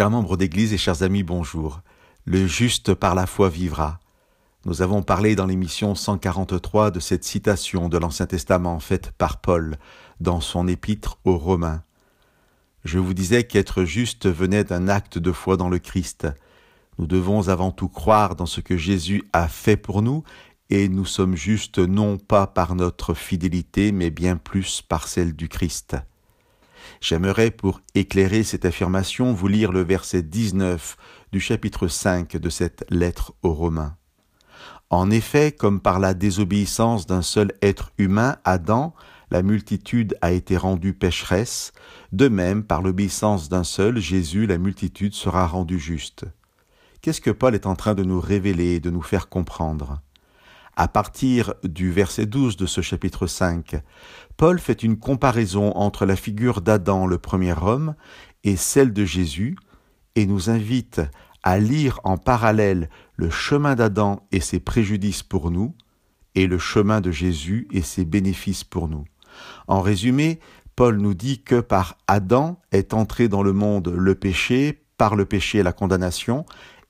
Chers membres d'Église et chers amis, bonjour. Le juste par la foi vivra. Nous avons parlé dans l'émission 143 de cette citation de l'Ancien Testament faite par Paul dans son épître aux Romains. Je vous disais qu'être juste venait d'un acte de foi dans le Christ. Nous devons avant tout croire dans ce que Jésus a fait pour nous, et nous sommes justes non pas par notre fidélité, mais bien plus par celle du Christ. J'aimerais, pour éclairer cette affirmation, vous lire le verset 19 du chapitre 5 de cette lettre aux Romains. En effet, comme par la désobéissance d'un seul être humain, Adam, la multitude a été rendue pécheresse, de même, par l'obéissance d'un seul, Jésus, la multitude sera rendue juste. Qu'est-ce que Paul est en train de nous révéler et de nous faire comprendre? À partir du verset 12 de ce chapitre 5, Paul fait une comparaison entre la figure d'Adam, le premier homme, et celle de Jésus, et nous invite à lire en parallèle le chemin d'Adam et ses préjudices pour nous, et le chemin de Jésus et ses bénéfices pour nous. En résumé, Paul nous dit que par Adam est entré dans le monde le péché, par le péché la condamnation,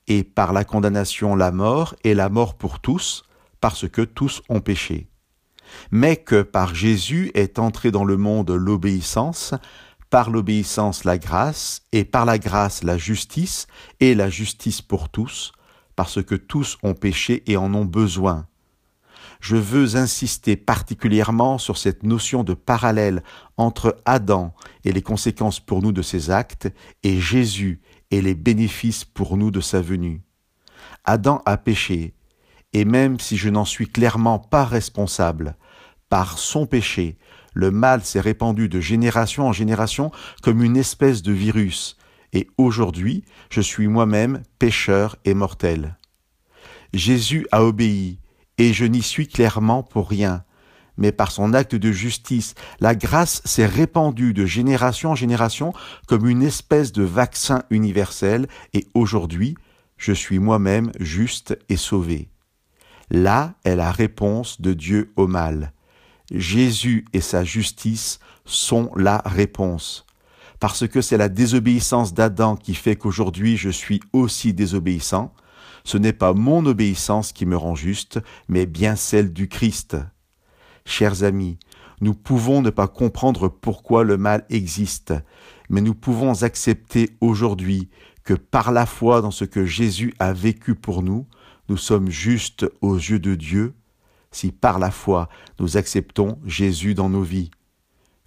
et par la condamnation la mort, et la mort pour tous, parce que tous ont péché. Mais que par Jésus est entré dans le monde l'obéissance, par l'obéissance la grâce, et par la grâce la justice, et la justice pour tous, parce que tous ont péché et en ont besoin. Je veux insister particulièrement sur cette notion de parallèle entre Adam et les conséquences pour nous de ses actes, et Jésus et les bénéfices pour nous de sa venue. Adam a péché, et même si je n'en suis clairement pas responsable, par son péché, le mal s'est répandu de génération en génération comme une espèce de virus, et aujourd'hui je suis moi-même pécheur et mortel. Jésus a obéi, et je n'y suis clairement pour rien, mais par son acte de justice, la grâce s'est répandue de génération en génération comme une espèce de vaccin universel, et aujourd'hui je suis moi-même juste et sauvé. Là est la réponse de Dieu au mal. Jésus et sa justice sont la réponse. Parce que c'est la désobéissance d'Adam qui fait qu'aujourd'hui je suis aussi désobéissant, ce n'est pas mon obéissance qui me rend juste, mais bien celle du Christ. Chers amis, nous pouvons ne pas comprendre pourquoi le mal existe, mais nous pouvons accepter aujourd'hui que par la foi dans ce que Jésus a vécu pour nous, nous sommes justes aux yeux de Dieu, si par la foi nous acceptons Jésus dans nos vies.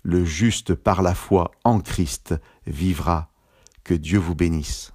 Le juste par la foi en Christ vivra. Que Dieu vous bénisse.